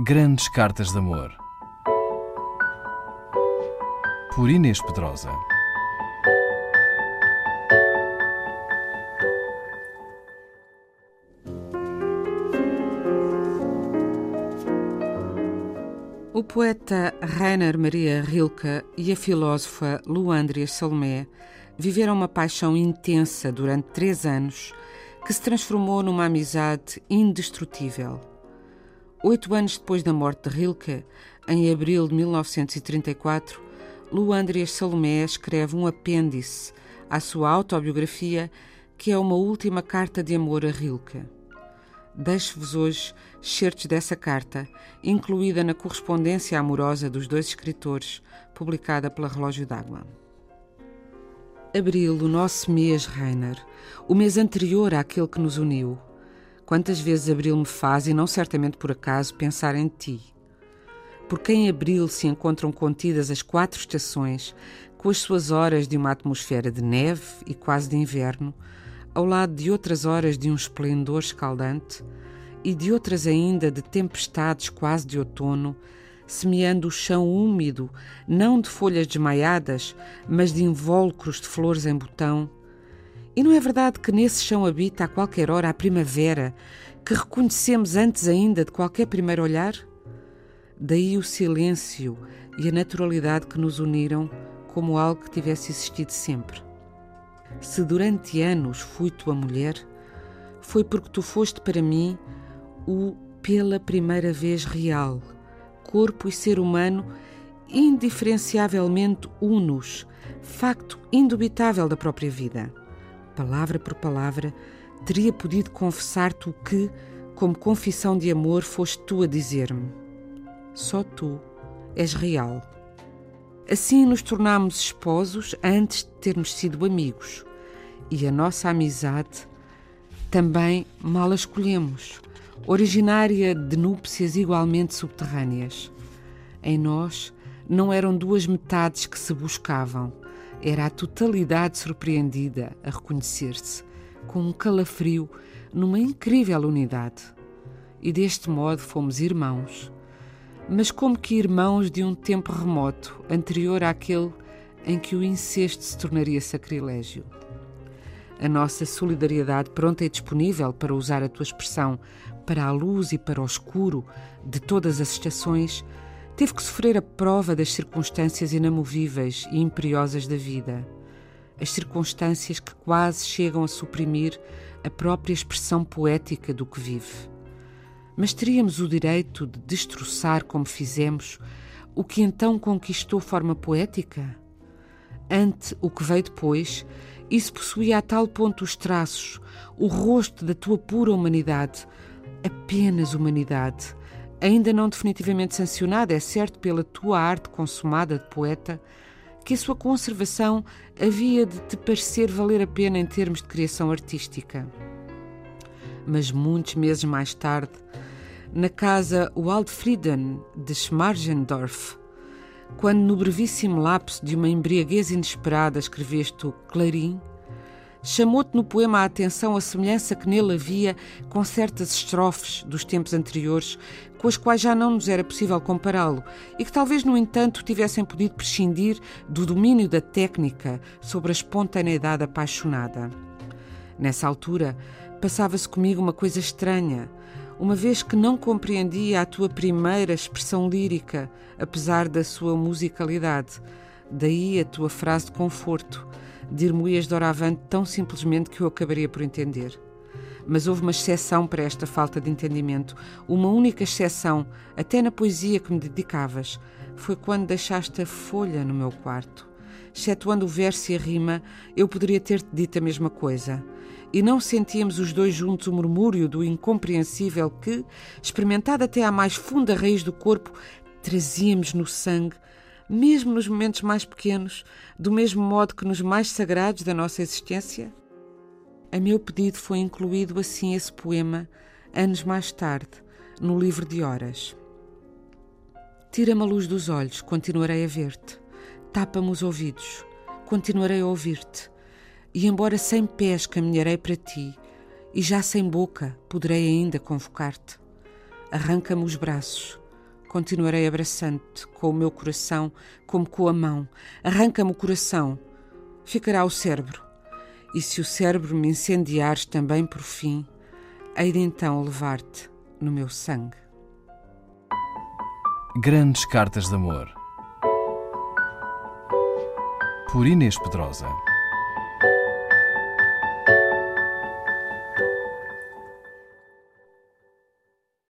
Grandes Cartas de Amor. Por Inês Pedrosa. O poeta Rainer Maria Rilke e a filósofa Luandria Salomé viveram uma paixão intensa durante três anos que se transformou numa amizade indestrutível. Oito anos depois da morte de Rilke, em abril de 1934, Luandria Salomé escreve um apêndice à sua autobiografia que é uma última carta de amor a Rilke. Deixo-vos hoje certos dessa carta, incluída na correspondência amorosa dos dois escritores, publicada pela Relógio d'Água. Abril, o nosso mês, Rainer, o mês anterior àquele que nos uniu. Quantas vezes Abril me faz, e não certamente por acaso, pensar em ti. Porque em Abril se encontram contidas as quatro estações, com as suas horas de uma atmosfera de neve e quase de inverno, ao lado de outras horas de um esplendor escaldante e de outras ainda de tempestades quase de outono, semeando o chão úmido, não de folhas desmaiadas, mas de invólucros de flores em botão. E não é verdade que nesse chão habita a qualquer hora a primavera, que reconhecemos antes ainda de qualquer primeiro olhar? Daí o silêncio e a naturalidade que nos uniram como algo que tivesse existido sempre. Se durante anos fui tua mulher, foi porque tu foste para mim o pela primeira vez real, corpo e ser humano indiferenciavelmente unos, facto indubitável da própria vida. Palavra por palavra, teria podido confessar-te o que, como confissão de amor, foste tu a dizer-me. Só tu és real. Assim nos tornámos esposos antes de termos sido amigos. E a nossa amizade também mal a escolhemos, originária de núpcias igualmente subterrâneas. Em nós não eram duas metades que se buscavam, era a totalidade surpreendida a reconhecer-se, com um calafrio numa incrível unidade. E deste modo fomos irmãos mas como que irmãos de um tempo remoto, anterior àquele em que o incesto se tornaria sacrilégio. A nossa solidariedade pronta e disponível, para usar a tua expressão, para a luz e para o escuro de todas as estações, teve que sofrer a prova das circunstâncias inamovíveis e imperiosas da vida. As circunstâncias que quase chegam a suprimir a própria expressão poética do que vive. Mas teríamos o direito de destroçar como fizemos o que então conquistou forma poética? Ante o que veio depois, isso possuía a tal ponto os traços, o rosto da tua pura humanidade, apenas humanidade, ainda não definitivamente sancionada, é certo, pela tua arte consumada de poeta, que a sua conservação havia de te parecer valer a pena em termos de criação artística. Mas muitos meses mais tarde, na casa Waldfrieden de Schmargendorf, quando no brevíssimo lapso de uma embriaguez inesperada escreveste o Clarim, chamou-te no poema a atenção a semelhança que nele havia com certas estrofes dos tempos anteriores, com as quais já não nos era possível compará-lo, e que talvez, no entanto, tivessem podido prescindir do domínio da técnica sobre a espontaneidade apaixonada. Nessa altura, passava-se comigo uma coisa estranha uma vez que não compreendia a tua primeira expressão lírica, apesar da sua musicalidade. Daí a tua frase de conforto. Dir-me-ias doravante tão simplesmente que eu acabaria por entender. Mas houve uma exceção para esta falta de entendimento, uma única exceção, até na poesia que me dedicavas. Foi quando deixaste a folha no meu quarto. Excetuando o verso e a rima, eu poderia ter-te dito a mesma coisa e não sentíamos os dois juntos o murmúrio do incompreensível que, experimentado até à mais funda raiz do corpo, trazíamos no sangue, mesmo nos momentos mais pequenos, do mesmo modo que nos mais sagrados da nossa existência? A meu pedido foi incluído assim esse poema, anos mais tarde, no livro de horas. Tira-me a luz dos olhos, continuarei a ver-te. Tapa-me os ouvidos, continuarei a ouvir-te e embora sem pés caminharei para ti, e já sem boca poderei ainda convocar-te. Arranca-me os braços, Continuarei abraçando-te com o meu coração como com a mão. Arranca-me o coração, ficará o cérebro. E se o cérebro me incendiares também por fim, hei de então levar-te no meu sangue. Grandes Cartas de Amor. Por Inês Pedrosa.